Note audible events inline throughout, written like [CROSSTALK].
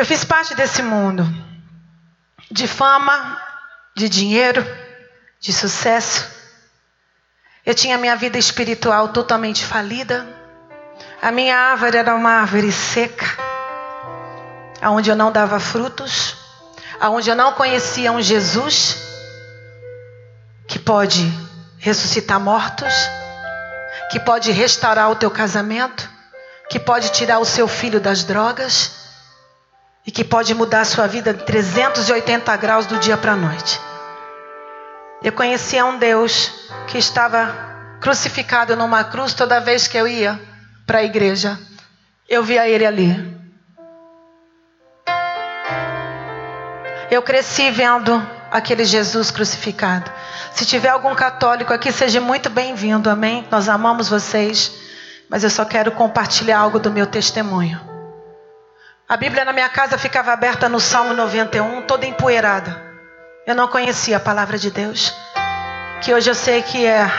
Eu fiz parte desse mundo de fama, de dinheiro, de sucesso. Eu tinha minha vida espiritual totalmente falida. A minha árvore era uma árvore seca, aonde eu não dava frutos, aonde eu não conhecia um Jesus que pode ressuscitar mortos, que pode restaurar o teu casamento, que pode tirar o seu filho das drogas e que pode mudar a sua vida de 380 graus do dia para a noite. Eu conhecia um Deus que estava crucificado numa cruz toda vez que eu ia para a igreja. Eu via ele ali. Eu cresci vendo aquele Jesus crucificado. Se tiver algum católico aqui, seja muito bem-vindo, amém? Nós amamos vocês, mas eu só quero compartilhar algo do meu testemunho. A Bíblia na minha casa ficava aberta no Salmo 91, toda empoeirada. Eu não conhecia a palavra de Deus, que hoje eu sei que é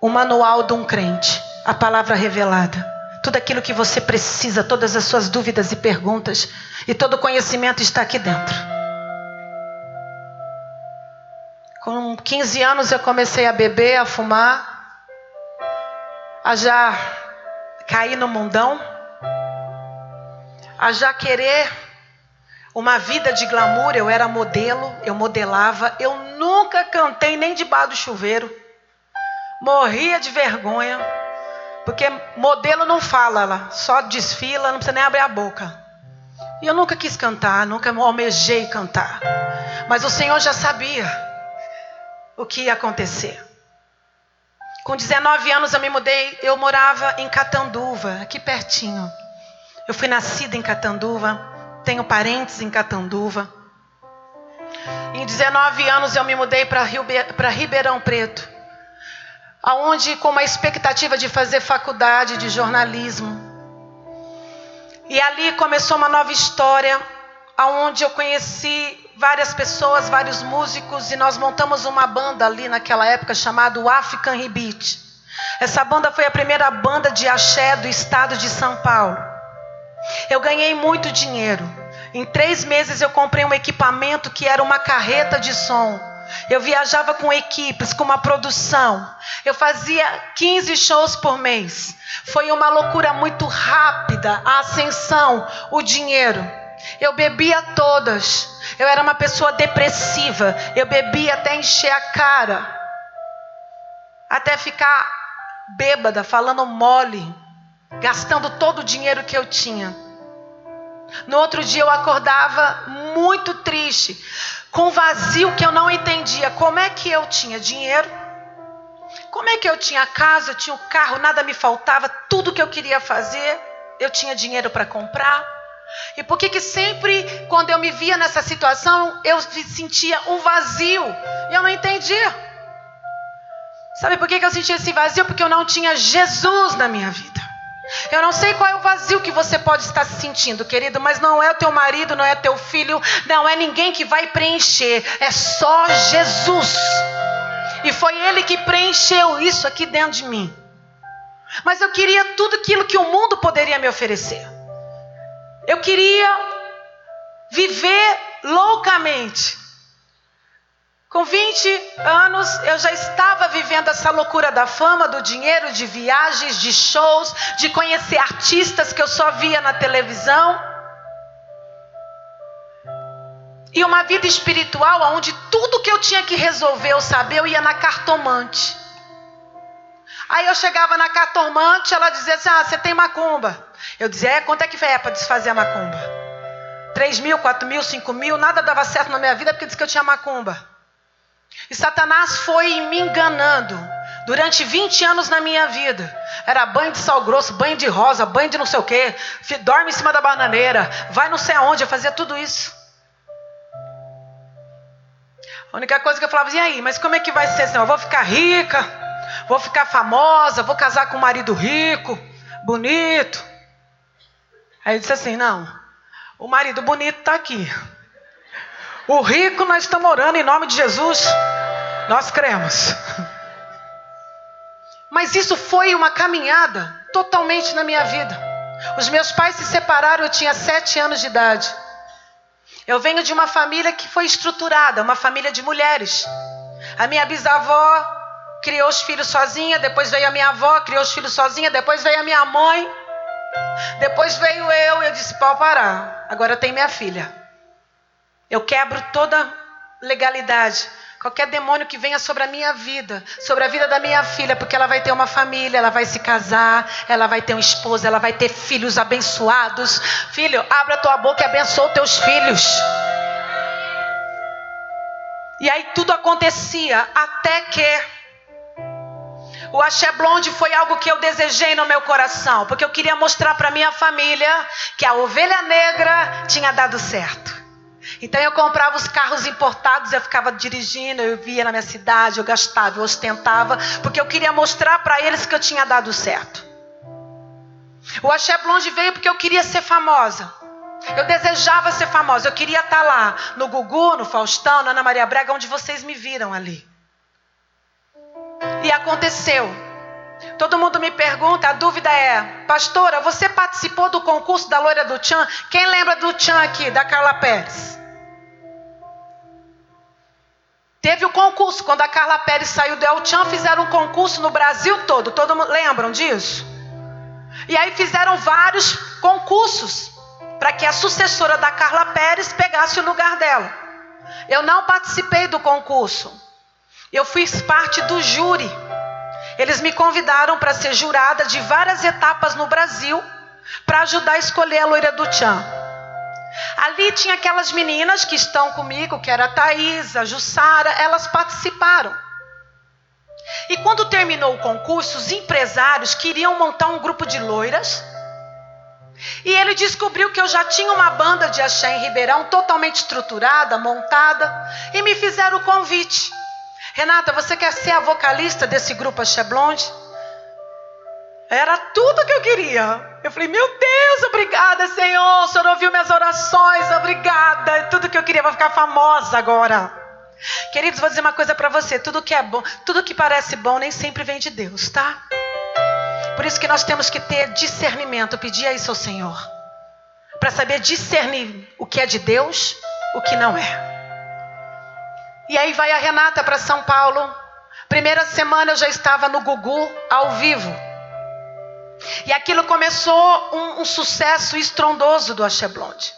o manual de um crente, a palavra revelada. Tudo aquilo que você precisa, todas as suas dúvidas e perguntas, e todo o conhecimento está aqui dentro. Com 15 anos eu comecei a beber, a fumar, a já cair no mundão, a já querer uma vida de glamour, eu era modelo, eu modelava, eu nunca cantei nem debaixo do chuveiro. Morria de vergonha, porque modelo não fala lá, só desfila, não precisa nem abrir a boca. E eu nunca quis cantar, nunca almejei cantar. Mas o Senhor já sabia o que ia acontecer. Com 19 anos eu me mudei, eu morava em Catanduva, aqui pertinho. Eu fui nascida em Catanduva, tenho parentes em Catanduva. Em 19 anos eu me mudei para Ribeirão Preto, aonde com uma expectativa de fazer faculdade de jornalismo. E ali começou uma nova história, aonde eu conheci várias pessoas, vários músicos e nós montamos uma banda ali naquela época chamada African Rebite. Essa banda foi a primeira banda de axé do estado de São Paulo. Eu ganhei muito dinheiro. Em três meses eu comprei um equipamento que era uma carreta de som. Eu viajava com equipes, com uma produção. Eu fazia 15 shows por mês. Foi uma loucura muito rápida a ascensão, o dinheiro. Eu bebia todas. Eu era uma pessoa depressiva. Eu bebia até encher a cara. Até ficar bêbada, falando mole gastando todo o dinheiro que eu tinha. No outro dia eu acordava muito triste, com vazio que eu não entendia. Como é que eu tinha dinheiro? Como é que eu tinha casa, eu tinha o um carro, nada me faltava, tudo que eu queria fazer, eu tinha dinheiro para comprar? E por que que sempre quando eu me via nessa situação, eu sentia um vazio? E eu não entendia. Sabe por que, que eu sentia esse vazio? Porque eu não tinha Jesus na minha vida. Eu não sei qual é o vazio que você pode estar se sentindo, querido, mas não é o teu marido, não é teu filho, não é ninguém que vai preencher, é só Jesus. E foi Ele que preencheu isso aqui dentro de mim. Mas eu queria tudo aquilo que o mundo poderia me oferecer. Eu queria viver loucamente. Com 20 anos, eu já estava vivendo essa loucura da fama, do dinheiro, de viagens, de shows, de conhecer artistas que eu só via na televisão. E uma vida espiritual onde tudo que eu tinha que resolver, eu saber, eu ia na cartomante. Aí eu chegava na cartomante, ela dizia assim: Ah, você tem macumba. Eu dizia: É, quanto é que é para desfazer a macumba? 3 mil, 4 mil, 5 mil, nada dava certo na minha vida porque disse que eu tinha macumba. E Satanás foi me enganando durante 20 anos na minha vida. Era banho de sal grosso, banho de rosa, banho de não sei o quê. Dorme em cima da bananeira, vai não sei aonde, eu fazia tudo isso. A única coisa que eu falava, e aí, mas como é que vai ser assim? Eu vou ficar rica, vou ficar famosa, vou casar com um marido rico, bonito. Aí ele disse assim: não, o marido bonito está aqui. O rico nós estamos orando em nome de Jesus. Nós cremos. Mas isso foi uma caminhada totalmente na minha vida. Os meus pais se separaram, eu tinha sete anos de idade. Eu venho de uma família que foi estruturada, uma família de mulheres. A minha bisavó criou os filhos sozinha, depois veio a minha avó, criou os filhos sozinha, depois veio a minha mãe, depois veio eu, e eu disse: pode parar, agora tem minha filha. Eu quebro toda legalidade. Qualquer demônio que venha sobre a minha vida, sobre a vida da minha filha, porque ela vai ter uma família, ela vai se casar, ela vai ter um esposo, ela vai ter filhos abençoados. Filho, abra tua boca e abençoa os teus filhos. E aí tudo acontecia até que o axé blonde foi algo que eu desejei no meu coração, porque eu queria mostrar para minha família que a ovelha negra tinha dado certo. Então eu comprava os carros importados, eu ficava dirigindo, eu via na minha cidade, eu gastava, eu ostentava, porque eu queria mostrar para eles que eu tinha dado certo. O Axé Blonde veio porque eu queria ser famosa. Eu desejava ser famosa, eu queria estar lá, no Gugu, no Faustão, na Ana Maria Brega, onde vocês me viram ali. E aconteceu. Todo mundo me pergunta, a dúvida é, pastora, você participou do concurso da loira do Tchan? Quem lembra do Tchan aqui, da Carla Pérez? Teve o concurso, quando a Carla Pérez saiu do El Tchan, fizeram um concurso no Brasil todo. Todo mundo lembram disso? E aí fizeram vários concursos para que a sucessora da Carla Pérez pegasse o lugar dela. Eu não participei do concurso. Eu fiz parte do júri. Eles me convidaram para ser jurada de várias etapas no Brasil para ajudar a escolher a loira do Tchan. Ali tinha aquelas meninas que estão comigo, que era a Thaís, a Jussara, elas participaram. E quando terminou o concurso, os empresários queriam montar um grupo de loiras. E ele descobriu que eu já tinha uma banda de axé em Ribeirão totalmente estruturada, montada, e me fizeram o convite. Renata, você quer ser a vocalista desse grupo Axé Blonde? Era tudo que eu queria. Eu falei, meu Deus, obrigada, Senhor. O Senhor ouviu minhas orações, obrigada. É tudo que eu queria, vou ficar famosa agora. Queridos, vou dizer uma coisa para você: tudo que é bom, tudo que parece bom nem sempre vem de Deus, tá? Por isso que nós temos que ter discernimento, pedir isso ao Senhor, para saber discernir o que é de Deus, o que não é. E aí vai a Renata para São Paulo. Primeira semana eu já estava no Gugu ao vivo. E aquilo começou um, um sucesso estrondoso do Axé Blonde.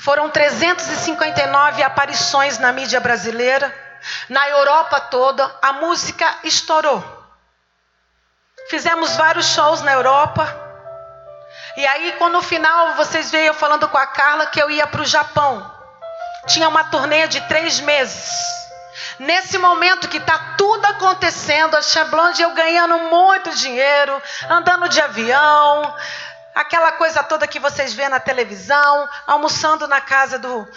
Foram 359 aparições na mídia brasileira. Na Europa toda, a música estourou. Fizemos vários shows na Europa. E aí, quando no final vocês veem eu falando com a Carla que eu ia para o Japão. Tinha uma turnê de três meses. Nesse momento que está tudo acontecendo, a Chamblonde eu ganhando muito dinheiro, andando de avião, aquela coisa toda que vocês vêem na televisão, almoçando na casa do,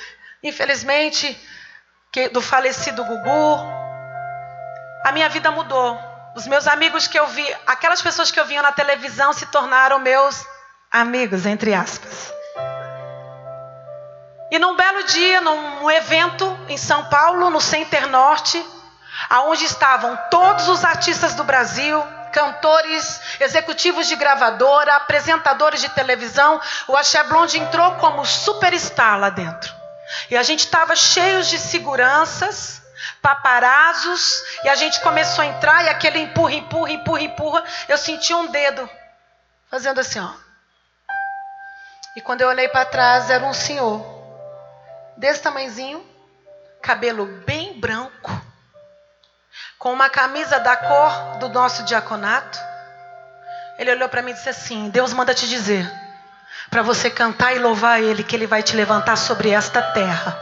infelizmente, do falecido Gugu. A minha vida mudou. Os meus amigos que eu vi, aquelas pessoas que eu via na televisão se tornaram meus amigos, entre aspas. E num belo dia, num evento em São Paulo, no Center Norte, aonde estavam todos os artistas do Brasil, cantores, executivos de gravadora, apresentadores de televisão, o Axé Blonde entrou como superstar lá dentro. E a gente estava cheios de seguranças, paparazos, e a gente começou a entrar e aquele empurra, empurra, empurra, empurra. Eu senti um dedo fazendo assim, ó. E quando eu olhei para trás, era um senhor desse tamanhozinho, cabelo bem branco, com uma camisa da cor do nosso diaconato. Ele olhou para mim e disse assim: Deus manda te dizer para você cantar e louvar Ele, que Ele vai te levantar sobre esta terra.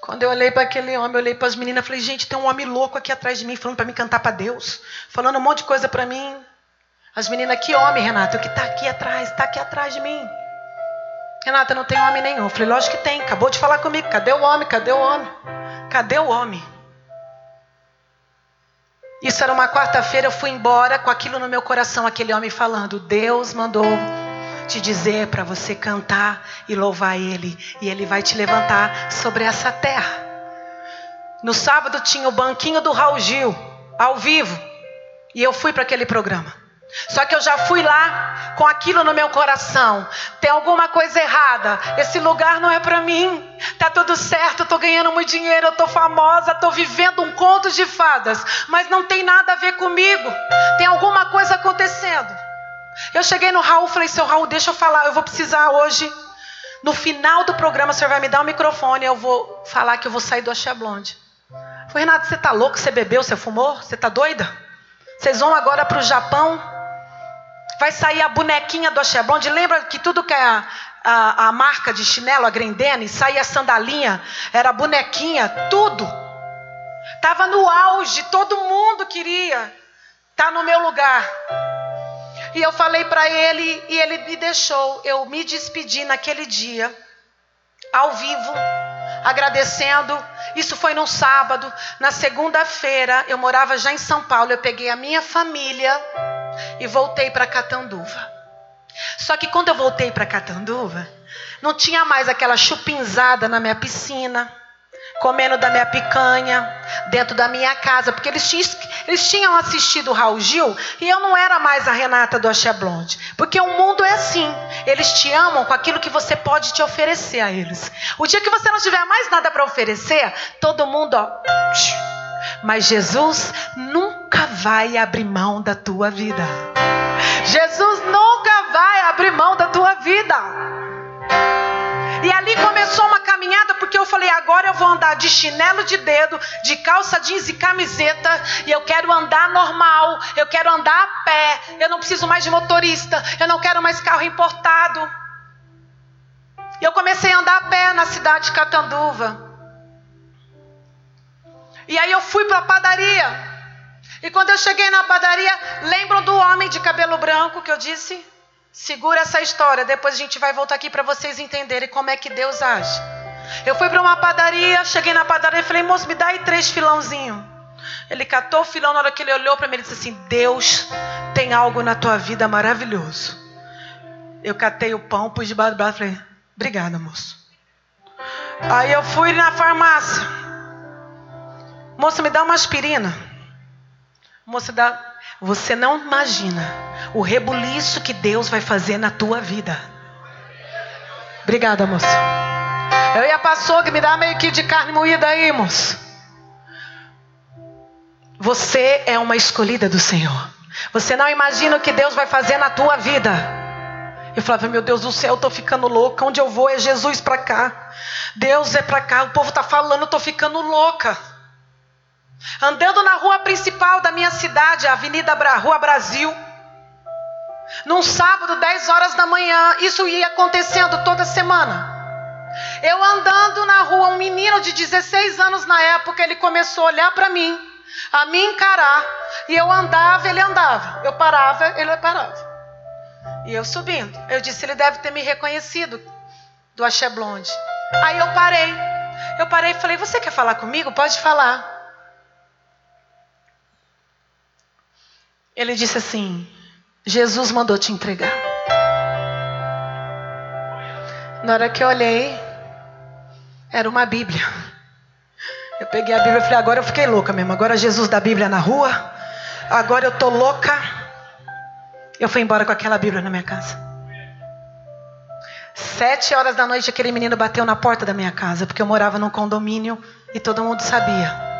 Quando eu olhei para aquele homem, eu olhei para as meninas, falei: gente, tem um homem louco aqui atrás de mim falando para mim cantar para Deus, falando um monte de coisa para mim. As meninas, que homem, Renato, que está aqui atrás, está aqui atrás de mim. Renata, não tem homem nenhum. Eu falei, lógico que tem. Acabou de falar comigo. Cadê o homem? Cadê o homem? Cadê o homem? Isso era uma quarta-feira, eu fui embora com aquilo no meu coração, aquele homem falando: Deus mandou te dizer para você cantar e louvar Ele, e Ele vai te levantar sobre essa terra. No sábado tinha o banquinho do Raul Gil, ao vivo, e eu fui para aquele programa. Só que eu já fui lá com aquilo no meu coração. Tem alguma coisa errada. Esse lugar não é para mim. Tá tudo certo, tô ganhando muito dinheiro, eu tô famosa, tô vivendo um conto de fadas, mas não tem nada a ver comigo. Tem alguma coisa acontecendo. Eu cheguei no Raul, falei: "Seu Raul, deixa eu falar, eu vou precisar hoje no final do programa, o senhor vai me dar o microfone, eu vou falar que eu vou sair do Axé Blonde. Falei, Renato, você tá louco? Você bebeu? Você fumou? Você tá doida? Vocês vão agora para o Japão? Vai sair a bonequinha do Axé Blonde. Lembra que tudo que é a, a, a marca de chinelo, a Grendene, saía a sandalinha, era a bonequinha, tudo. Tava no auge, todo mundo queria estar tá no meu lugar. E eu falei para ele e ele me deixou. Eu me despedi naquele dia, ao vivo, agradecendo. Isso foi no sábado. Na segunda-feira, eu morava já em São Paulo. Eu peguei a minha família e voltei para Catanduva. Só que quando eu voltei para Catanduva, não tinha mais aquela chupinzada na minha piscina comendo da minha picanha, dentro da minha casa, porque eles tinham, eles tinham assistido o Raul Gil e eu não era mais a Renata do Axé Blonde. Porque o mundo é assim, eles te amam com aquilo que você pode te oferecer a eles. O dia que você não tiver mais nada para oferecer, todo mundo, ó. Mas Jesus nunca vai abrir mão da tua vida. Jesus nunca vai abrir mão da tua vida. E ali começou uma caminhada, porque eu falei: agora eu vou andar de chinelo de dedo, de calça jeans e camiseta, e eu quero andar normal, eu quero andar a pé, eu não preciso mais de motorista, eu não quero mais carro importado. E eu comecei a andar a pé na cidade de Catanduva. E aí eu fui para a padaria. E quando eu cheguei na padaria, lembram do homem de cabelo branco que eu disse? Segura essa história, depois a gente vai voltar aqui para vocês entenderem como é que Deus age. Eu fui para uma padaria, cheguei na padaria e falei, moço, me dá aí três filãozinhos. Ele catou o filão, na hora que ele olhou para mim, ele disse assim: Deus tem algo na tua vida maravilhoso. Eu catei o pão, pus debaixo do e falei: Obrigada, moço. Aí eu fui na farmácia. Moça, me dá uma aspirina. Moça, dá. Você não imagina o rebuliço que Deus vai fazer na tua vida. Obrigada, moça. Eu ia para açougue, me dá meio quilo de carne moída aí, moço. Você é uma escolhida do Senhor. Você não imagina o que Deus vai fazer na tua vida. Eu falava, meu Deus do céu, eu tô ficando louca. Onde eu vou é Jesus para cá. Deus é para cá. O povo tá falando, eu tô ficando louca. Andando na rua principal da minha cidade, a Avenida Bra Rua Brasil. Num sábado, 10 horas da manhã, isso ia acontecendo toda semana. Eu andando na rua, um menino de 16 anos na época, ele começou a olhar para mim, a me encarar, e eu andava, ele andava. Eu parava, ele parava. E eu subindo. Eu disse, ele deve ter me reconhecido do Axé Blonde. Aí eu parei. Eu parei e falei, você quer falar comigo? Pode falar. Ele disse assim: Jesus mandou te entregar. Na hora que eu olhei, era uma Bíblia. Eu peguei a Bíblia e falei: agora eu fiquei louca mesmo. Agora Jesus da Bíblia na rua. Agora eu tô louca. Eu fui embora com aquela Bíblia na minha casa. Sete horas da noite, aquele menino bateu na porta da minha casa, porque eu morava num condomínio e todo mundo sabia.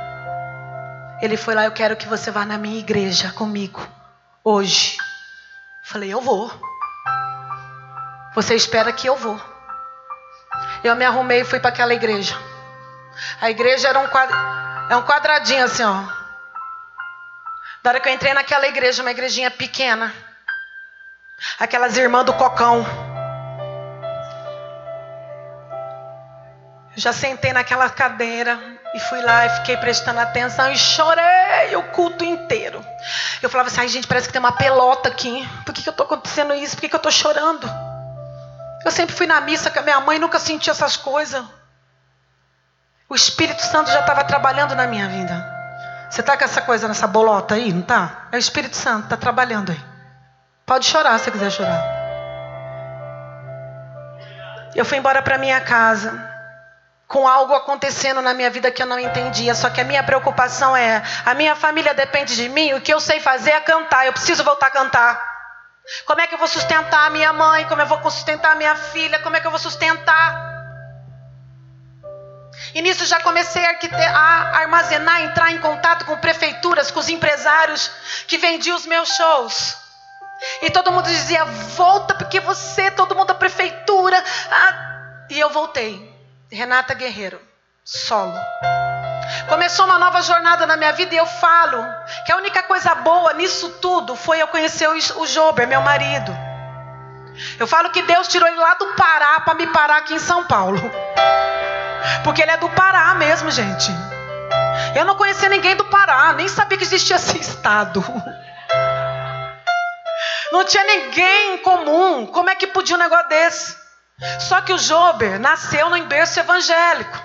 Ele foi lá: Eu quero que você vá na minha igreja comigo, hoje. Falei, eu vou. Você espera que eu vou. Eu me arrumei e fui para aquela igreja. A igreja era um, quadra... é um quadradinho assim, ó. Da hora que eu entrei naquela igreja, uma igrejinha pequena. Aquelas irmãs do cocão. Eu já sentei naquela cadeira e fui lá e fiquei prestando atenção e chorei o culto inteiro. Eu falava assim, ai gente, parece que tem uma pelota aqui. Por que, que eu estou acontecendo isso? Por que, que eu estou chorando? Eu sempre fui na missa com a minha mãe, nunca senti essas coisas. O Espírito Santo já estava trabalhando na minha vida. Você está com essa coisa nessa bolota aí, não está? É o Espírito Santo, está trabalhando aí. Pode chorar se quiser chorar. Eu fui embora para minha casa com algo acontecendo na minha vida que eu não entendia. Só que a minha preocupação é: a minha família depende de mim, o que eu sei fazer é cantar. Eu preciso voltar a cantar. Como é que eu vou sustentar a minha mãe? Como eu vou sustentar a minha filha? Como é que eu vou sustentar? E nisso já comecei a armazenar, entrar em contato com prefeituras, com os empresários que vendiam os meus shows. E todo mundo dizia: volta, porque você, todo mundo da prefeitura. Ah. E eu voltei. Renata Guerreiro, solo. Começou uma nova jornada na minha vida e eu falo que a única coisa boa nisso tudo foi eu conhecer o Jober, meu marido. Eu falo que Deus tirou ele lá do Pará para me parar aqui em São Paulo. Porque ele é do Pará mesmo, gente. Eu não conhecia ninguém do Pará, nem sabia que existia esse estado. Não tinha ninguém em comum. Como é que podia um negócio desse? Só que o Jober nasceu no berço evangélico.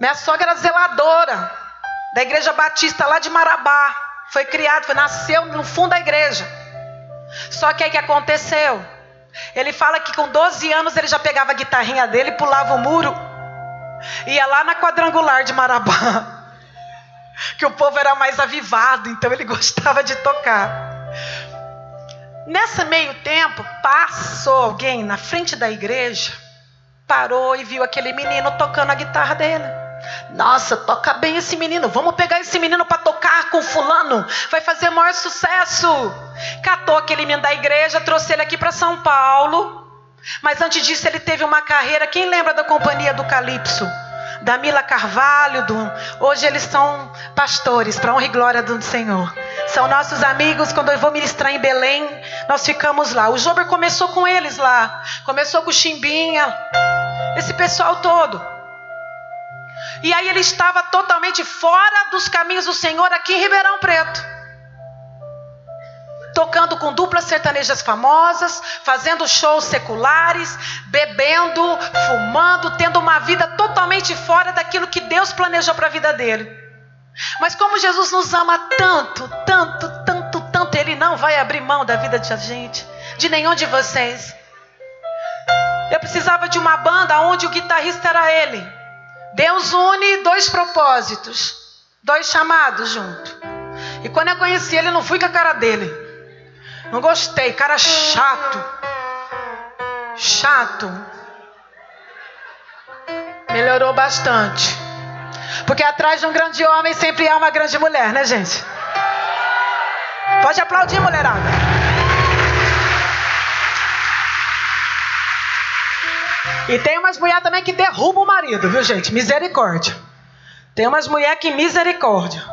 Minha sogra era zeladora da igreja batista lá de Marabá. Foi criado, foi, nasceu no fundo da igreja. Só que aí que aconteceu? Ele fala que com 12 anos ele já pegava a guitarrinha dele, pulava o muro, ia lá na quadrangular de Marabá. [LAUGHS] Que o povo era mais avivado, então ele [LAUGHS] gostava de tocar. Nessa meio tempo, passou alguém na frente da igreja, parou e viu aquele menino tocando a guitarra dele. Nossa, toca bem esse menino. Vamos pegar esse menino para tocar com fulano. Vai fazer maior sucesso. Catou aquele menino da igreja, trouxe ele aqui para São Paulo. Mas antes disso ele teve uma carreira. Quem lembra da companhia do Calypso? Da Mila Carvalho. Do... Hoje eles são pastores, para honra e glória do Senhor. São nossos amigos. Quando eu vou ministrar em Belém, nós ficamos lá. O Jober começou com eles lá. Começou com o Chimbinha. Esse pessoal todo. E aí ele estava totalmente fora dos caminhos do Senhor aqui em Ribeirão Preto. Tocando com duplas sertanejas famosas, fazendo shows seculares, bebendo, fumando, tendo uma vida totalmente fora daquilo que Deus planejou para a vida dele. Mas como Jesus nos ama tanto, tanto, tanto, tanto, Ele não vai abrir mão da vida de gente, de nenhum de vocês. Eu precisava de uma banda onde o guitarrista era ele. Deus une dois propósitos, dois chamados junto. E quando eu conheci ele, não fui com a cara dele. Não gostei, cara chato. Chato. Melhorou bastante. Porque atrás de um grande homem sempre há uma grande mulher, né, gente? Pode aplaudir, mulherada. E tem umas mulheres também que derrubam o marido, viu, gente? Misericórdia. Tem umas mulheres que misericórdia.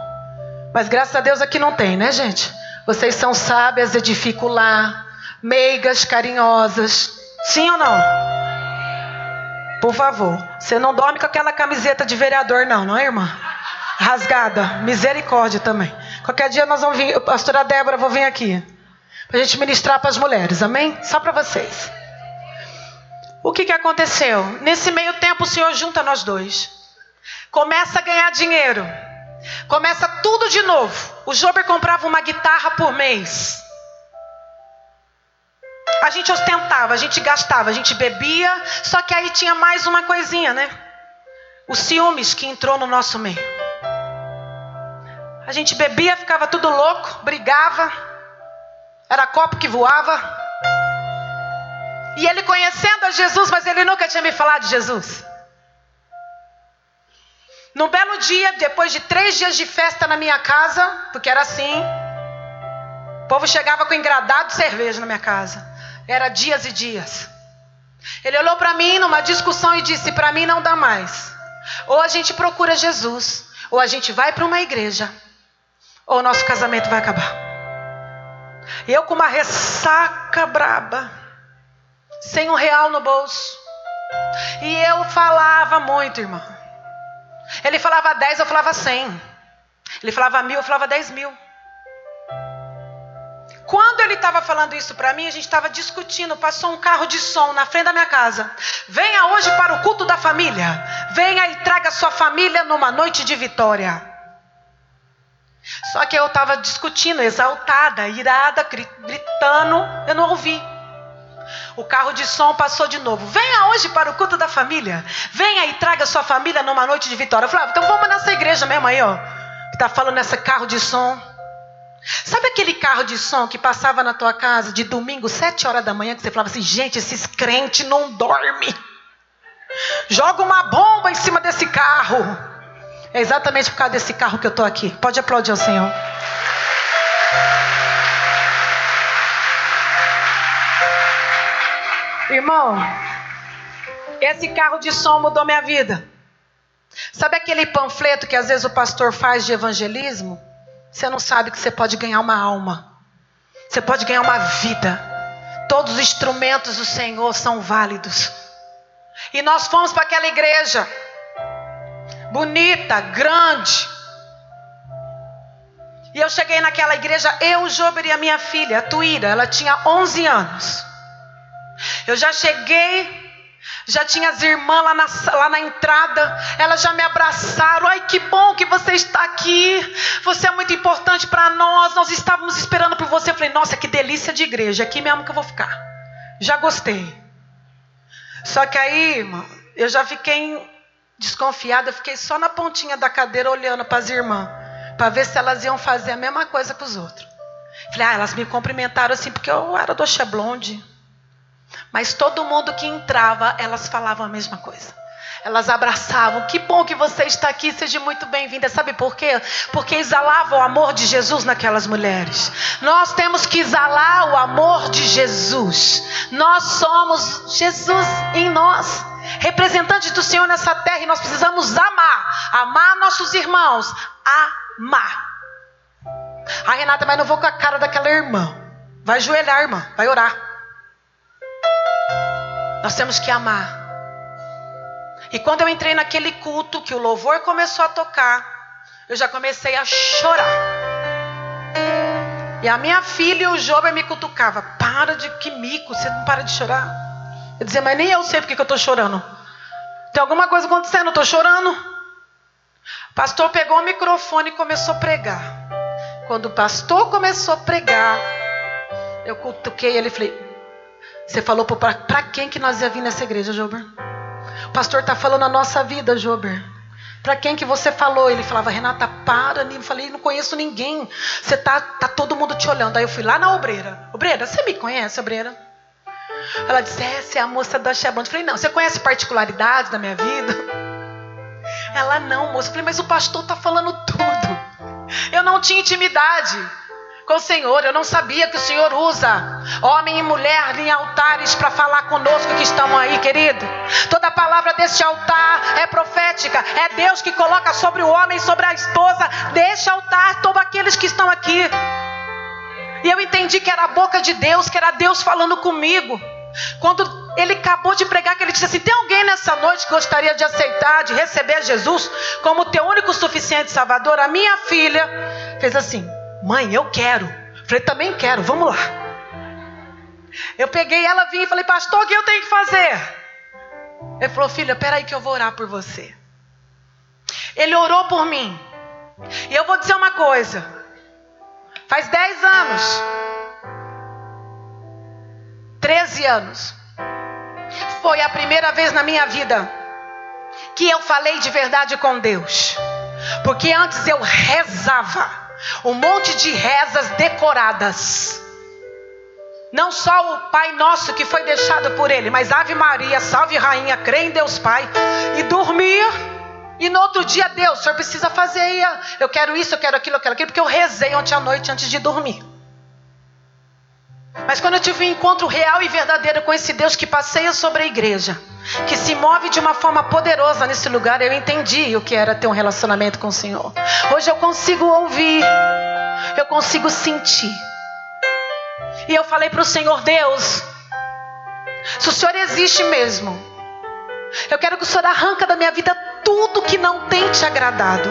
Mas graças a Deus aqui não tem, né, gente? Vocês são sábias, edificam lá, meigas, carinhosas. Sim ou não? Por favor. Você não dorme com aquela camiseta de vereador, não, não é, irmã? Rasgada. Misericórdia também. Qualquer dia nós vamos vir, pastora Débora, vou vir aqui. Pra gente ministrar para as mulheres, amém? Só para vocês. O que, que aconteceu? Nesse meio tempo, o Senhor junta nós dois. Começa a ganhar dinheiro. Começa tudo de novo. O Jober comprava uma guitarra por mês. A gente ostentava, a gente gastava, a gente bebia. Só que aí tinha mais uma coisinha, né? Os ciúmes que entrou no nosso meio. A gente bebia, ficava tudo louco, brigava. Era copo que voava. E ele conhecendo a Jesus, mas ele nunca tinha me falado de Jesus. Num belo dia, depois de três dias de festa na minha casa, porque era assim, o povo chegava com engradado cerveja na minha casa. Era dias e dias. Ele olhou para mim numa discussão e disse: Para mim não dá mais. Ou a gente procura Jesus, ou a gente vai para uma igreja, ou o nosso casamento vai acabar. Eu com uma ressaca braba sem um real no bolso. E eu falava muito, irmão. Ele falava 10, eu falava 100. Ele falava mil, eu falava 10 mil. Quando ele estava falando isso para mim, a gente estava discutindo. Passou um carro de som na frente da minha casa. Venha hoje para o culto da família. Venha e traga sua família numa noite de vitória. Só que eu estava discutindo, exaltada, irada, gritando. Eu não ouvi. O carro de som passou de novo. Venha hoje para o culto da família. Venha e traga sua família numa noite de vitória. Eu falei, ah, então vamos nessa igreja mesmo aí, ó. Que tá falando nessa carro de som. Sabe aquele carro de som que passava na tua casa de domingo, sete horas da manhã, que você falava assim, gente, esses crentes não dormem. Joga uma bomba em cima desse carro. É exatamente por causa desse carro que eu estou aqui. Pode aplaudir ao Senhor. Irmão, esse carro de som mudou minha vida. Sabe aquele panfleto que às vezes o pastor faz de evangelismo? Você não sabe que você pode ganhar uma alma. Você pode ganhar uma vida. Todos os instrumentos do Senhor são válidos. E nós fomos para aquela igreja. Bonita, grande. E eu cheguei naquela igreja, eu, Jober e a minha filha, a Tuíra, ela tinha 11 anos. Eu já cheguei, já tinha as irmãs lá na, lá na entrada, elas já me abraçaram. Ai, que bom que você está aqui. Você é muito importante para nós. Nós estávamos esperando por você. Eu falei, nossa, que delícia de igreja. Aqui mesmo que eu vou ficar. Já gostei. Só que aí, irmão, eu já fiquei desconfiada. Eu fiquei só na pontinha da cadeira olhando para as irmãs, para ver se elas iam fazer a mesma coisa com os outros. Falei, ah, elas me cumprimentaram assim porque eu era do Blonde. Mas todo mundo que entrava, elas falavam a mesma coisa. Elas abraçavam. Que bom que você está aqui, seja muito bem-vinda. Sabe por quê? Porque exalava o amor de Jesus naquelas mulheres. Nós temos que exalar o amor de Jesus. Nós somos Jesus em nós. Representantes do Senhor nessa terra e nós precisamos amar. Amar nossos irmãos. Amar. A Renata, mas não vou com a cara daquela irmã. Vai ajoelhar, irmã. Vai orar. Nós temos que amar. E quando eu entrei naquele culto que o louvor começou a tocar, eu já comecei a chorar. E a minha filha e o Jober me cutucava. Para de que mico, você não para de chorar. Eu dizia, mas nem eu sei porque que eu estou chorando. Tem alguma coisa acontecendo, eu estou chorando. O pastor pegou o microfone e começou a pregar. Quando o pastor começou a pregar, eu cutuquei ele e falei, você falou para quem que nós ia vir nessa igreja, Jober? O pastor está falando a nossa vida, Jober. Para quem que você falou? Ele falava, Renata, para. Eu falei, não conheço ninguém. Você tá, tá todo mundo te olhando. Aí eu fui lá na obreira. Obreira, você me conhece, obreira? Ela disse, é, você é a moça da Chebonde. Eu falei, não, você conhece particularidades da minha vida? Ela, não, moça. Eu falei, mas o pastor está falando tudo. Eu não tinha intimidade com o Senhor. Eu não sabia que o Senhor usa homem e mulher em altares para falar conosco que estão aí, querido. Toda palavra deste altar é profética. É Deus que coloca sobre o homem, sobre a esposa, deste altar, todos aqueles que estão aqui. E eu entendi que era a boca de Deus, que era Deus falando comigo. Quando ele acabou de pregar, que ele disse assim: Tem alguém nessa noite que gostaria de aceitar, de receber Jesus como teu único suficiente Salvador? A minha filha fez assim. Mãe, eu quero. Falei, também quero, vamos lá. Eu peguei ela, vim e falei, pastor, o que eu tenho que fazer? Ele falou, filha, peraí que eu vou orar por você. Ele orou por mim. E eu vou dizer uma coisa. Faz 10 anos. 13 anos. Foi a primeira vez na minha vida que eu falei de verdade com Deus. Porque antes eu rezava um monte de rezas decoradas. Não só o Pai Nosso que foi deixado por ele, mas Ave Maria, Salve Rainha, crê em Deus Pai. E dormia. E no outro dia, Deus, o senhor precisa fazer. Eu quero isso, eu quero aquilo, eu quero aquilo, porque eu rezei ontem à noite antes de dormir. Mas quando eu tive um encontro real e verdadeiro com esse Deus que passeia sobre a igreja, que se move de uma forma poderosa nesse lugar, eu entendi o que era ter um relacionamento com o Senhor. Hoje eu consigo ouvir, eu consigo sentir. E eu falei para o Senhor, Deus, se o Senhor existe mesmo, eu quero que o Senhor arranca da minha vida tudo que não tem te agradado.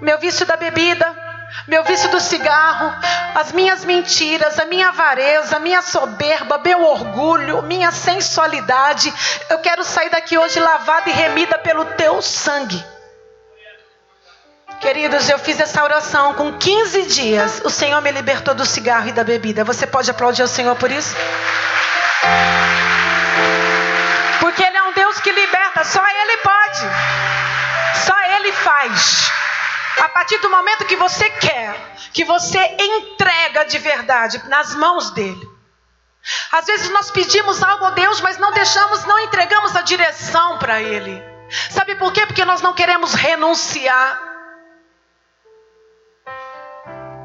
Meu vício da bebida, meu vício do cigarro, as minhas mentiras, a minha avareza, a minha soberba, meu orgulho, minha sensualidade. Eu quero sair daqui hoje lavada e remida pelo teu sangue. Queridos, eu fiz essa oração com 15 dias. O Senhor me libertou do cigarro e da bebida. Você pode aplaudir o Senhor por isso? Porque Ele é um Deus que liberta, só Ele pode. Só Ele faz. A partir do momento que você quer, que você entrega de verdade nas mãos dele. Às vezes nós pedimos algo a Deus, mas não deixamos, não entregamos a direção para Ele. Sabe por quê? Porque nós não queremos renunciar.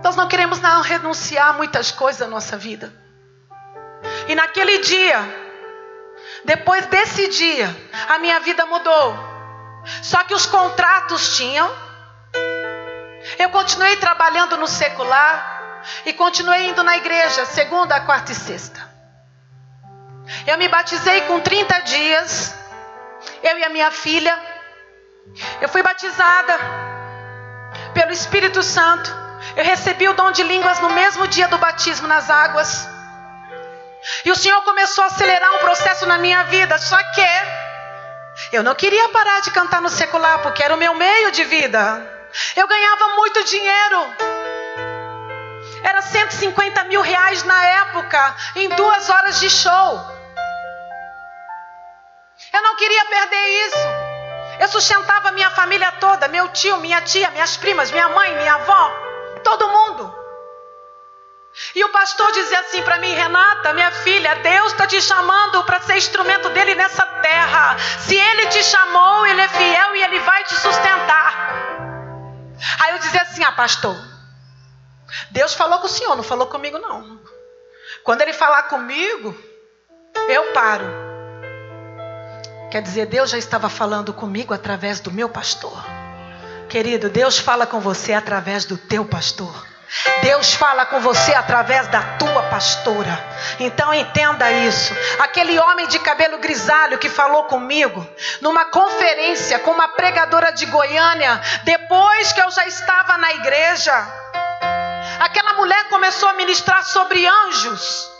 Nós não queremos não renunciar a muitas coisas da nossa vida. E naquele dia, depois desse dia, a minha vida mudou. Só que os contratos tinham. Eu continuei trabalhando no secular e continuei indo na igreja, segunda, quarta e sexta. Eu me batizei com 30 dias, eu e a minha filha. Eu fui batizada pelo Espírito Santo. Eu recebi o dom de línguas no mesmo dia do batismo nas águas. E o Senhor começou a acelerar um processo na minha vida, só que eu não queria parar de cantar no secular, porque era o meu meio de vida. Eu ganhava muito dinheiro. Era 150 mil reais na época, em duas horas de show. Eu não queria perder isso. Eu sustentava minha família toda, meu tio, minha tia, minhas primas, minha mãe, minha avó, todo mundo. E o pastor dizia assim para mim, Renata, minha filha, Deus está te chamando para ser instrumento dele nessa terra. Se ele te chamou, ele é fiel e ele vai te sustentar. Aí eu dizia assim, ah, pastor, Deus falou com o senhor, não falou comigo não. Quando ele falar comigo, eu paro. Quer dizer, Deus já estava falando comigo através do meu pastor. Querido, Deus fala com você através do teu pastor. Deus fala com você através da tua pastora. Então entenda isso. Aquele homem de cabelo grisalho que falou comigo numa conferência com uma pregadora de Goiânia, depois que eu já estava na igreja, aquela mulher começou a ministrar sobre anjos.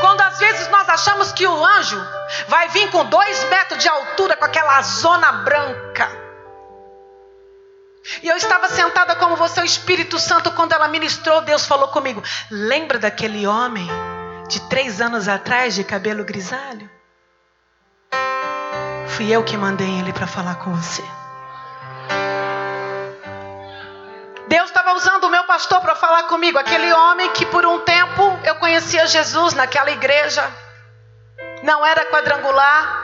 Quando às vezes nós achamos que o anjo vai vir com dois metros de altura, com aquela zona branca. E eu estava sentada como você, o Espírito Santo, quando ela ministrou, Deus falou comigo: Lembra daquele homem de três anos atrás, de cabelo grisalho? Fui eu que mandei ele para falar com você. Deus estava usando o meu pastor para falar comigo, aquele homem que por um tempo eu conhecia Jesus naquela igreja, não era quadrangular,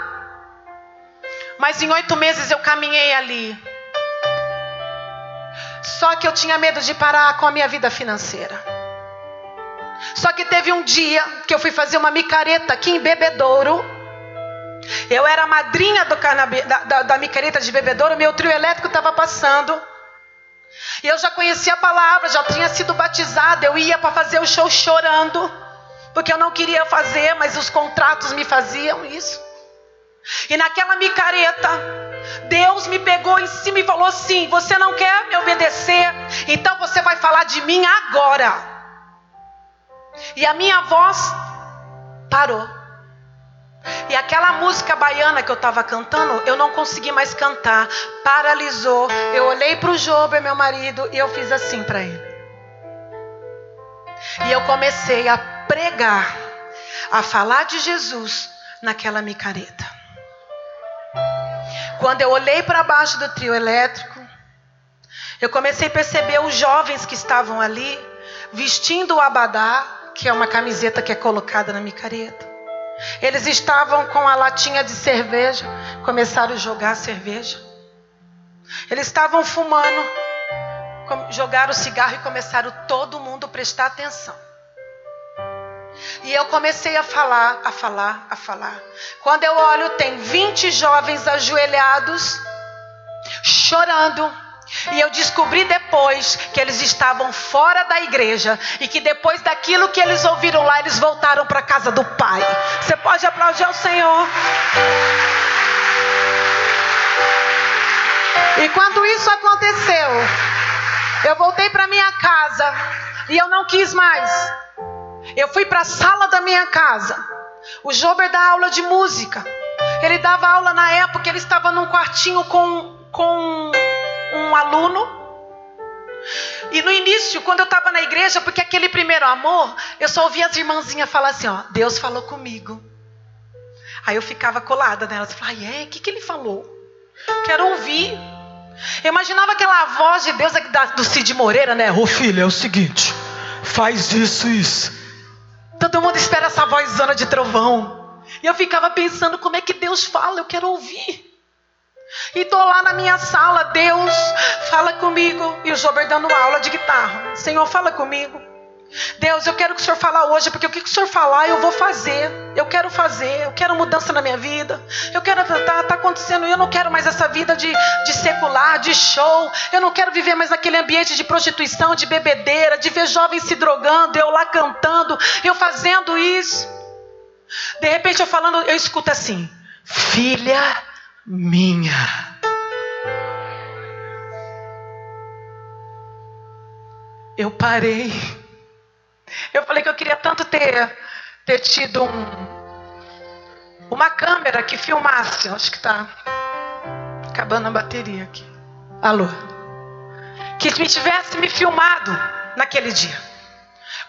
mas em oito meses eu caminhei ali. Só que eu tinha medo de parar com a minha vida financeira. Só que teve um dia que eu fui fazer uma micareta aqui em Bebedouro. Eu era a madrinha do da, da, da micareta de Bebedouro, meu trio elétrico estava passando. E eu já conhecia a palavra, já tinha sido batizada. Eu ia para fazer o show chorando, porque eu não queria fazer, mas os contratos me faziam isso. E naquela micareta, Deus me pegou em cima e falou assim: Você não quer me obedecer? Então você vai falar de mim agora. E a minha voz parou. E aquela música baiana que eu estava cantando, eu não consegui mais cantar. Paralisou. Eu olhei para o Jober, meu marido, e eu fiz assim para ele. E eu comecei a pregar, a falar de Jesus naquela micareta. Quando eu olhei para baixo do trio elétrico, eu comecei a perceber os jovens que estavam ali, vestindo o abadá, que é uma camiseta que é colocada na micareta. Eles estavam com a latinha de cerveja, começaram a jogar cerveja. Eles estavam fumando, jogaram o cigarro e começaram todo mundo a prestar atenção. E eu comecei a falar, a falar, a falar. Quando eu olho, tem 20 jovens ajoelhados, chorando. E eu descobri depois que eles estavam fora da igreja e que depois daquilo que eles ouviram lá, eles voltaram para a casa do Pai. Você pode aplaudir ao Senhor. E quando isso aconteceu, eu voltei para minha casa e eu não quis mais. Eu fui para a sala da minha casa. O Jober dá aula de música. Ele dava aula na época, ele estava num quartinho com, com um aluno. E no início, quando eu estava na igreja, porque aquele primeiro amor, eu só ouvia as irmãzinhas falar assim: ó, Deus falou comigo. Aí eu ficava colada nelas. Falei, é, o que, que ele falou? Quero ouvir. Eu imaginava aquela voz de Deus do Cid Moreira, né? Ô filho, é o seguinte, faz isso, isso. Todo mundo espera essa vozona de trovão. E eu ficava pensando como é que Deus fala, eu quero ouvir. E tô lá na minha sala, Deus fala comigo. E o Jober dando aula de guitarra. Senhor, fala comigo. Deus, eu quero que o Senhor fale hoje, porque o que o Senhor falar eu vou fazer. Eu quero fazer, eu quero mudança na minha vida. Eu quero tá, tá acontecendo, eu não quero mais essa vida de, de secular, de show. Eu não quero viver mais naquele ambiente de prostituição, de bebedeira, de ver jovens se drogando, eu lá cantando, eu fazendo isso. De repente eu falando, eu escuto assim: "Filha minha. Eu parei. Eu falei que eu queria tanto ter, ter tido um, uma câmera que filmasse. Acho que está acabando a bateria aqui. Alô? Que me tivesse me filmado naquele dia.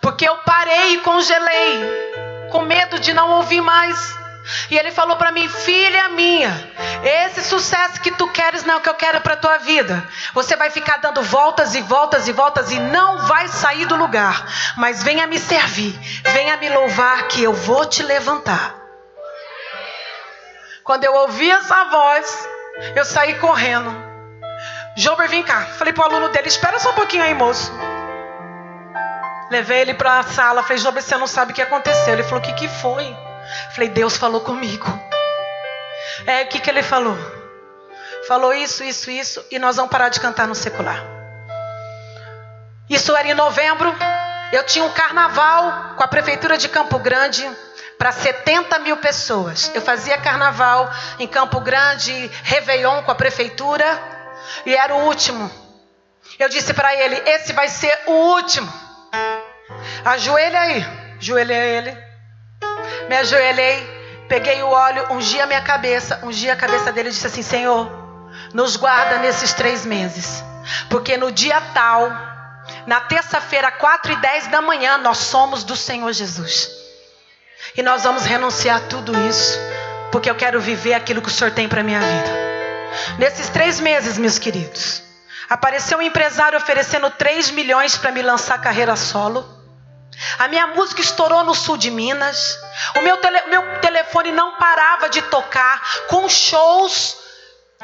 Porque eu parei e congelei, com medo de não ouvir mais. E ele falou para mim, filha minha, esse sucesso que tu queres não é o que eu quero para tua vida. Você vai ficar dando voltas e voltas e voltas e não vai sair do lugar. Mas venha me servir, venha me louvar que eu vou te levantar. Quando eu ouvi essa voz, eu saí correndo. Jober, vem cá. Falei pro aluno dele, espera só um pouquinho aí, moço. Levei ele para a sala, falei, Jober, você não sabe o que aconteceu. Ele falou, o que, que foi? Falei, Deus falou comigo. É, o que, que ele falou? Falou isso, isso, isso, e nós vamos parar de cantar no secular. Isso era em novembro. Eu tinha um carnaval com a prefeitura de Campo Grande para 70 mil pessoas. Eu fazia carnaval em Campo Grande, Réveillon com a prefeitura, e era o último. Eu disse para ele: esse vai ser o último. Ajoelha aí. Ajoelha ele. Me ajoelhei, peguei o óleo, ungi a minha cabeça, ungi a cabeça dele e disse assim: Senhor, nos guarda nesses três meses, porque no dia tal, na terça-feira, quatro e dez da manhã, nós somos do Senhor Jesus. E nós vamos renunciar a tudo isso, porque eu quero viver aquilo que o Senhor tem para minha vida. Nesses três meses, meus queridos, apareceu um empresário oferecendo 3 milhões para me lançar carreira solo. A minha música estourou no sul de Minas. O meu, tele, meu telefone não parava de tocar com shows.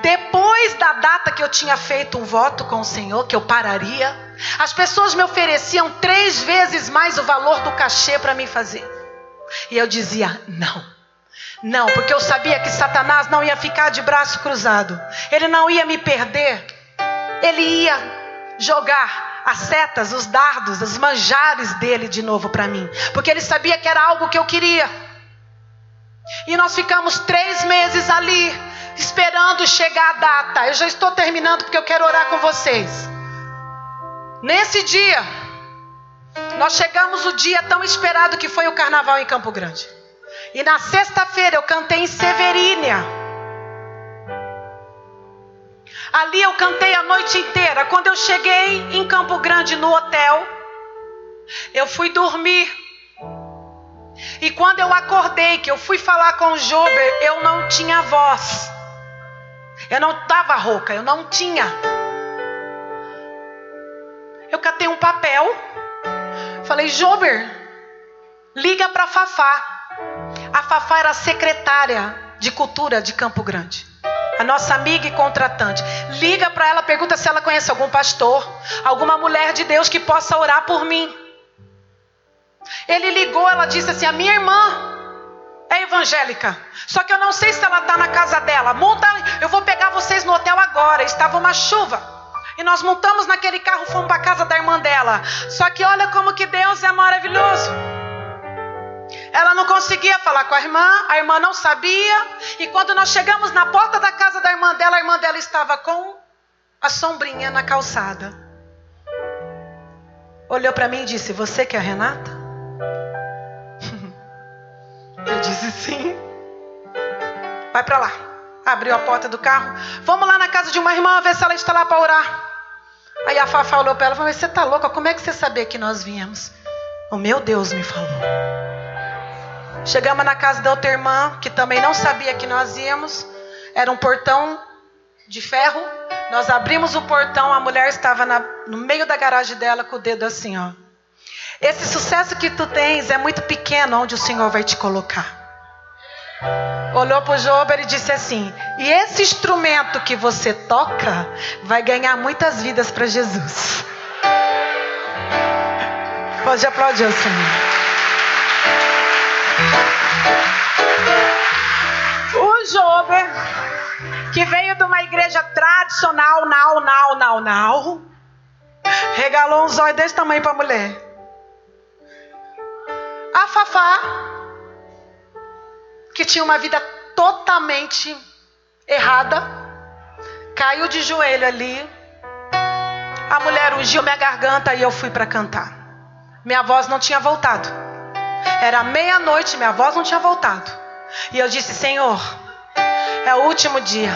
Depois da data que eu tinha feito um voto com o Senhor, que eu pararia, as pessoas me ofereciam três vezes mais o valor do cachê para me fazer. E eu dizia: não, não, porque eu sabia que Satanás não ia ficar de braço cruzado, ele não ia me perder, ele ia jogar as setas, os dardos, os manjares dele de novo para mim, porque ele sabia que era algo que eu queria. E nós ficamos três meses ali, esperando chegar a data. Eu já estou terminando porque eu quero orar com vocês. Nesse dia, nós chegamos o dia tão esperado que foi o carnaval em Campo Grande. E na sexta-feira eu cantei em Severínia. Ali eu cantei a noite inteira. Quando eu cheguei em Campo Grande no hotel, eu fui dormir. E quando eu acordei, que eu fui falar com o Jober, eu não tinha voz. Eu não estava rouca, eu não tinha. Eu catei um papel, falei, Jober, liga para Fafá. A Fafá era secretária de cultura de Campo Grande a nossa amiga e contratante. Liga para ela, pergunta se ela conhece algum pastor, alguma mulher de Deus que possa orar por mim. Ele ligou, ela disse assim: A minha irmã é evangélica, só que eu não sei se ela está na casa dela. Monta, eu vou pegar vocês no hotel agora. Estava uma chuva. E nós montamos naquele carro, fomos para a casa da irmã dela. Só que olha como que Deus é maravilhoso. Ela não conseguia falar com a irmã, a irmã não sabia. E quando nós chegamos na porta da casa da irmã dela, a irmã dela estava com a sombrinha na calçada. Olhou para mim e disse: Você que é a Renata? [LAUGHS] Eu disse: Sim. Vai para lá. Abriu a porta do carro. Vamos lá na casa de uma irmã ver se ela está lá para orar. Aí a Fafá olhou para ela e falou: Você tá louca? Como é que você sabia que nós viemos? O meu Deus me falou. Chegamos na casa da outra irmã, que também não sabia que nós íamos. Era um portão de ferro. Nós abrimos o portão, a mulher estava na, no meio da garagem dela com o dedo assim, ó. Esse sucesso que tu tens é muito pequeno onde o Senhor vai te colocar. Olhou para o Jober e disse assim: E esse instrumento que você toca vai ganhar muitas vidas para Jesus. [LAUGHS] Pode aplaudir o Senhor. Jober, que veio de uma igreja tradicional, nau, nau, nau, nau, regalou um zóio desse tamanho para a mulher. A Fafá que tinha uma vida totalmente errada, caiu de joelho ali. A mulher ungiu minha garganta e eu fui para cantar. Minha voz não tinha voltado. Era meia-noite, minha voz não tinha voltado. E eu disse: Senhor, é o último dia.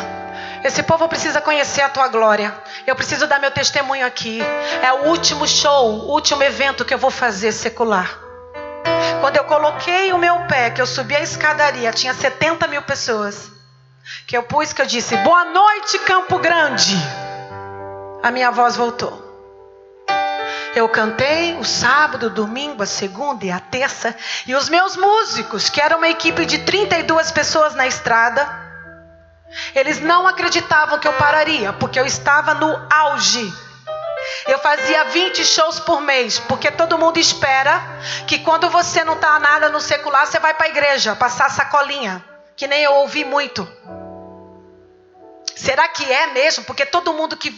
Esse povo precisa conhecer a tua glória. Eu preciso dar meu testemunho aqui. É o último show, o último evento que eu vou fazer secular. Quando eu coloquei o meu pé, que eu subi a escadaria, tinha 70 mil pessoas. Que eu pus, que eu disse: Boa noite, Campo Grande. A minha voz voltou. Eu cantei o sábado, o domingo, a segunda e a terça. E os meus músicos, que eram uma equipe de 32 pessoas na estrada, eles não acreditavam que eu pararia, porque eu estava no auge eu fazia 20 shows por mês, porque todo mundo espera que quando você não está nada no secular, você vai para a igreja passar sacolinha, que nem eu ouvi muito. Será que é mesmo? Porque todo mundo que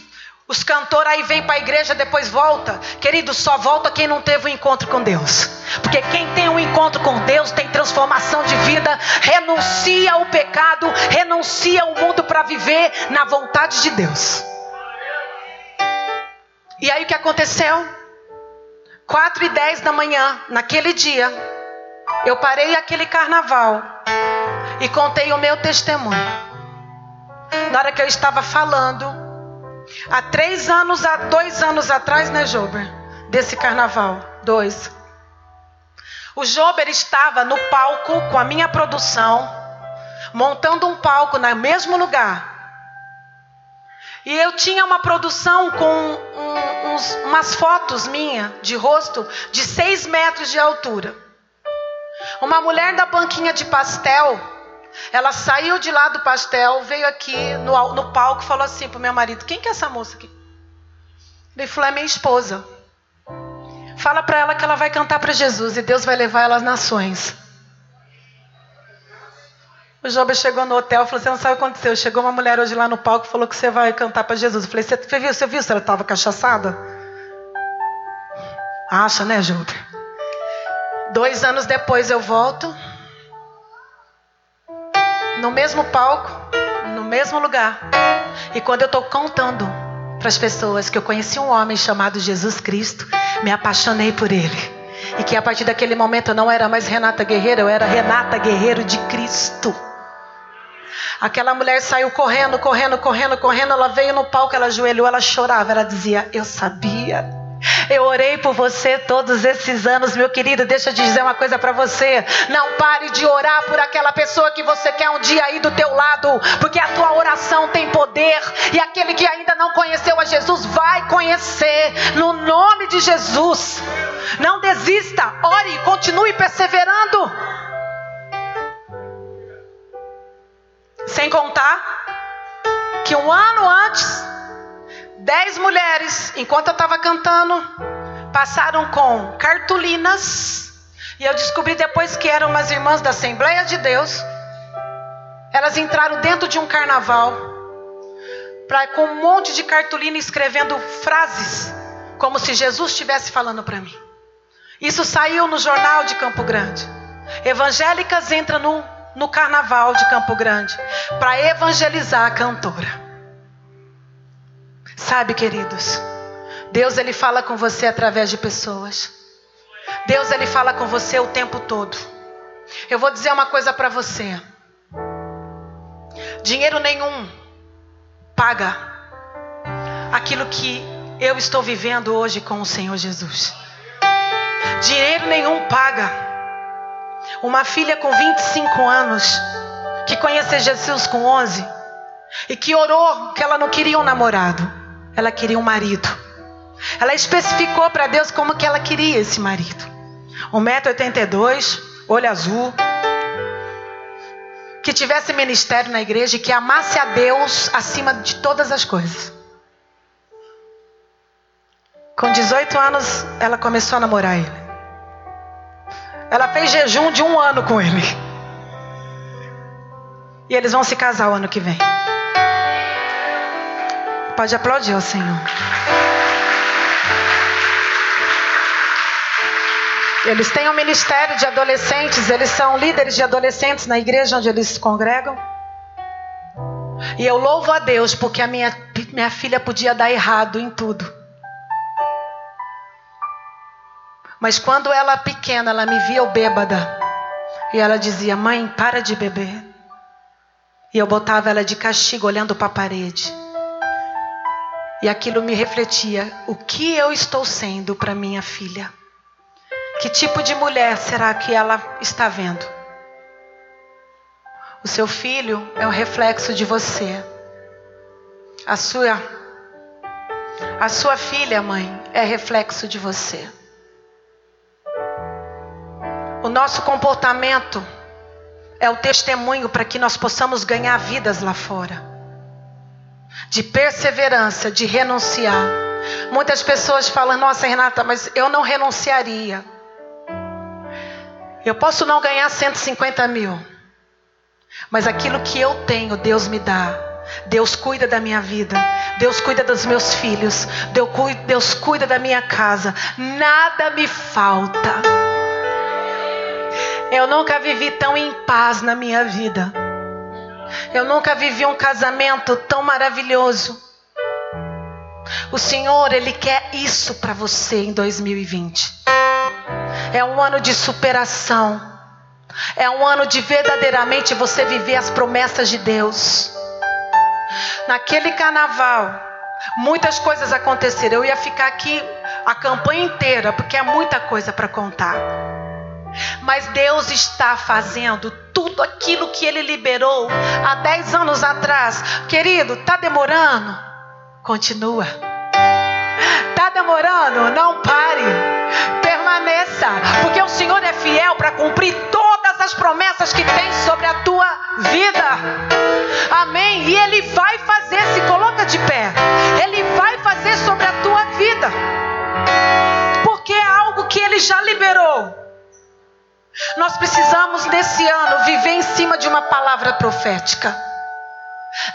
os cantores aí vem para a igreja depois volta. Querido, só volta quem não teve um encontro com Deus. Porque quem tem um encontro com Deus tem transformação de vida, renuncia ao pecado, renuncia ao mundo para viver na vontade de Deus. E aí o que aconteceu? 4 e 10 da manhã, naquele dia, eu parei aquele carnaval e contei o meu testemunho. Na hora que eu estava falando, há três anos, há dois anos atrás, né, Jober? Desse carnaval, dois. O Jober estava no palco com a minha produção, montando um palco no mesmo lugar. E eu tinha uma produção com um, uns, umas fotos minha de rosto de seis metros de altura. Uma mulher da banquinha de pastel, ela saiu de lá do pastel, veio aqui no, no palco e falou assim para o meu marido: Quem que é essa moça aqui? Ele falou: É minha esposa. Fala para ela que ela vai cantar para Jesus e Deus vai levar ela às nações. O Job chegou no hotel e falou: Você não sabe o que aconteceu. Chegou uma mulher hoje lá no palco e falou que você vai cantar para Jesus. Eu falei: Você viu, você viu se ela estava cachaçada? Acha, né, Job? Dois anos depois eu volto. No mesmo palco, no mesmo lugar. E quando eu estou contando para as pessoas que eu conheci um homem chamado Jesus Cristo, me apaixonei por ele. E que a partir daquele momento eu não era mais Renata Guerreiro, eu era Renata Guerreiro de Cristo. Aquela mulher saiu correndo, correndo, correndo, correndo. Ela veio no palco, ela ajoelhou, ela chorava. Ela dizia: Eu sabia. Eu orei por você todos esses anos, meu querido. Deixa eu dizer uma coisa para você. Não pare de orar por aquela pessoa que você quer um dia aí do teu lado, porque a tua oração tem poder e aquele que ainda não conheceu a Jesus vai conhecer no nome de Jesus. Não desista, ore, continue perseverando. Sem contar que um ano antes, dez mulheres, enquanto eu estava cantando, passaram com cartolinas. E eu descobri depois que eram umas irmãs da Assembleia de Deus. Elas entraram dentro de um carnaval pra, com um monte de cartolina escrevendo frases, como se Jesus estivesse falando para mim. Isso saiu no jornal de Campo Grande. Evangélicas entram no no carnaval de Campo Grande para evangelizar a cantora. Sabe, queridos, Deus ele fala com você através de pessoas. Deus ele fala com você o tempo todo. Eu vou dizer uma coisa para você. Dinheiro nenhum paga aquilo que eu estou vivendo hoje com o Senhor Jesus. Dinheiro nenhum paga. Uma filha com 25 anos, que conheceu Jesus com 11, e que orou que ela não queria um namorado, ela queria um marido. Ela especificou para Deus como que ela queria esse marido. 1,82m, olho azul, que tivesse ministério na igreja e que amasse a Deus acima de todas as coisas. Com 18 anos, ela começou a namorar ele. Ela fez jejum de um ano com ele. E eles vão se casar o ano que vem. Pode aplaudir ao Senhor. Eles têm um ministério de adolescentes, eles são líderes de adolescentes na igreja onde eles se congregam. E eu louvo a Deus porque a minha, minha filha podia dar errado em tudo. Mas quando ela pequena, ela me via bêbada. E ela dizia: Mãe, para de beber. E eu botava ela de castigo olhando para a parede. E aquilo me refletia: o que eu estou sendo para minha filha? Que tipo de mulher será que ela está vendo? O seu filho é um reflexo de você. A sua a sua filha, mãe, é reflexo de você. O nosso comportamento é o testemunho para que nós possamos ganhar vidas lá fora. De perseverança, de renunciar. Muitas pessoas falam: Nossa, Renata, mas eu não renunciaria. Eu posso não ganhar 150 mil, mas aquilo que eu tenho, Deus me dá. Deus cuida da minha vida, Deus cuida dos meus filhos, Deus cuida da minha casa, nada me falta. Eu nunca vivi tão em paz na minha vida. Eu nunca vivi um casamento tão maravilhoso. O Senhor, Ele quer isso para você em 2020. É um ano de superação. É um ano de verdadeiramente você viver as promessas de Deus. Naquele carnaval, muitas coisas aconteceram. Eu ia ficar aqui a campanha inteira, porque é muita coisa para contar. Mas Deus está fazendo tudo aquilo que Ele liberou há 10 anos atrás. Querido, está demorando? Continua. Está demorando? Não pare permaneça, porque o Senhor é fiel para cumprir todas as promessas que tem sobre a tua vida. Amém? E Ele vai fazer, se coloca de pé, Ele vai fazer sobre a tua vida, porque é algo que Ele já liberou. Nós precisamos nesse ano viver em cima de uma palavra profética.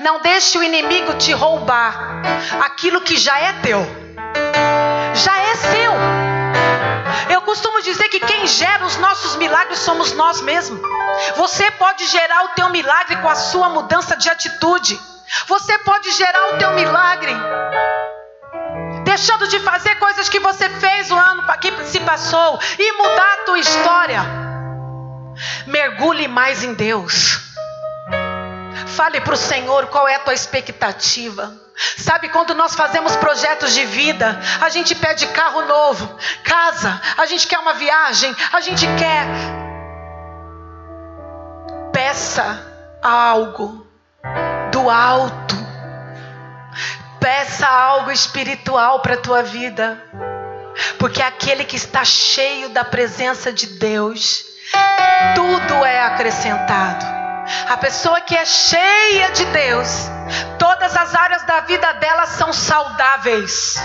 Não deixe o inimigo te roubar aquilo que já é teu. Já é seu. Eu costumo dizer que quem gera os nossos milagres somos nós mesmos. Você pode gerar o teu milagre com a sua mudança de atitude. Você pode gerar o teu milagre deixando de fazer coisas que você fez o ano que se passou e mudar a tua história. Mergulhe mais em Deus. Fale para o Senhor qual é a tua expectativa. Sabe quando nós fazemos projetos de vida, a gente pede carro novo, casa, a gente quer uma viagem, a gente quer. Peça algo do alto. Peça algo espiritual para a tua vida. Porque aquele que está cheio da presença de Deus, tudo é acrescentado. A pessoa que é cheia de Deus, todas as áreas da vida dela são saudáveis,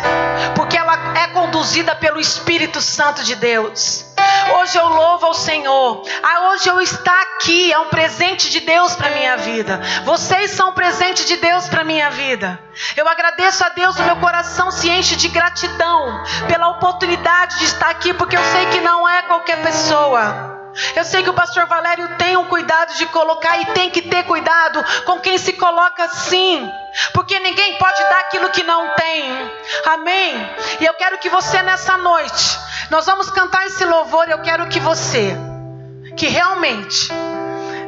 porque ela é conduzida pelo Espírito Santo de Deus. Hoje eu louvo ao Senhor. Ah, hoje eu estar aqui é um presente de Deus para minha vida. Vocês são um presente de Deus para minha vida. Eu agradeço a Deus, o meu coração se enche de gratidão pela oportunidade de estar aqui, porque eu sei que não é qualquer pessoa. Eu sei que o pastor Valério tem um cuidado de colocar e tem que ter cuidado com quem se coloca assim, porque ninguém pode dar aquilo que não tem. Amém? E eu quero que você nessa noite, nós vamos cantar esse louvor, eu quero que você que realmente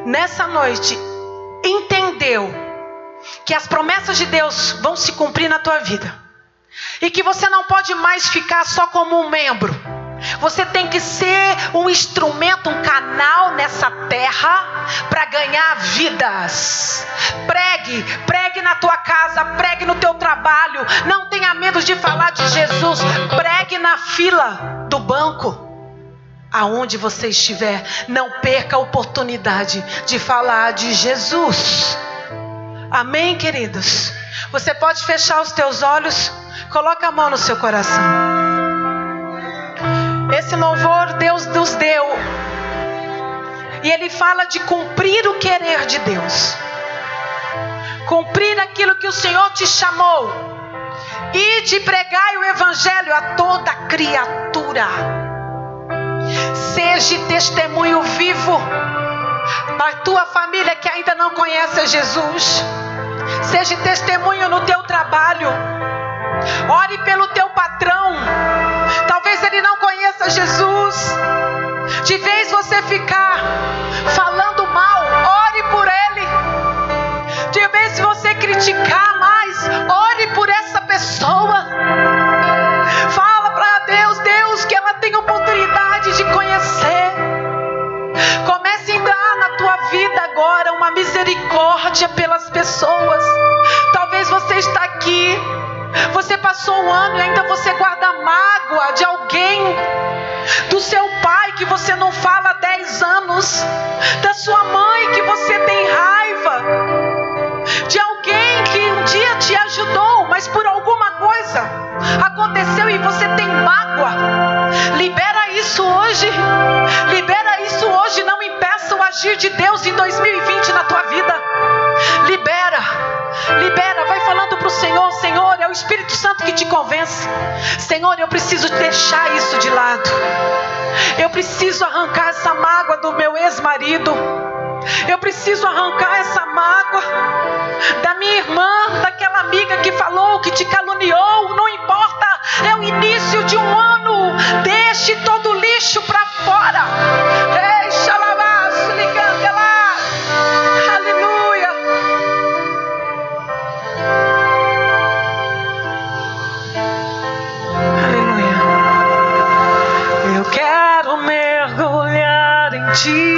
nessa noite entendeu que as promessas de Deus vão se cumprir na tua vida. E que você não pode mais ficar só como um membro. Você tem que ser um instrumento, um canal nessa terra para ganhar vidas. Pregue, pregue na tua casa, pregue no teu trabalho. Não tenha medo de falar de Jesus. Pregue na fila do banco. Aonde você estiver, não perca a oportunidade de falar de Jesus. Amém, queridos? Você pode fechar os teus olhos, coloca a mão no seu coração. Esse louvor Deus nos deu. E ele fala de cumprir o querer de Deus. Cumprir aquilo que o Senhor te chamou. E de pregar o evangelho a toda criatura. Seja testemunho vivo para tua família que ainda não conhece Jesus. Seja testemunho no teu trabalho. Ore pelo teu patrão. Talvez ele não conheça Jesus. De vez você ficar falando mal, ore por ele. De vez você criticar mais, ore por essa pessoa. Fala para Deus, Deus, que ela tenha oportunidade de conhecer. Comece a dar na tua vida agora uma misericórdia pelas pessoas. Talvez você está aqui você passou um ano e ainda você guarda mágoa de alguém, do seu pai que você não fala há 10 anos, da sua mãe que você tem raiva, de alguém que um dia te ajudou, mas por alguma coisa aconteceu e você tem mágoa. Libera isso hoje. Libera isso hoje. Não impeça o agir de Deus em 2020 na tua vida. Libera. Libera. Vai falando para o Senhor: Senhor, é o Espírito Santo que te convence. Senhor, eu preciso deixar isso de lado. Eu preciso arrancar essa mágoa do meu ex-marido. Eu preciso arrancar essa mágoa da minha irmã, daquela amiga que falou, que te caluniou. Não importa, é o início de um ano. Deixe todo o lixo para fora. Ei, xalabaço, ligando lá. Aleluia. Aleluia. Eu quero mergulhar em ti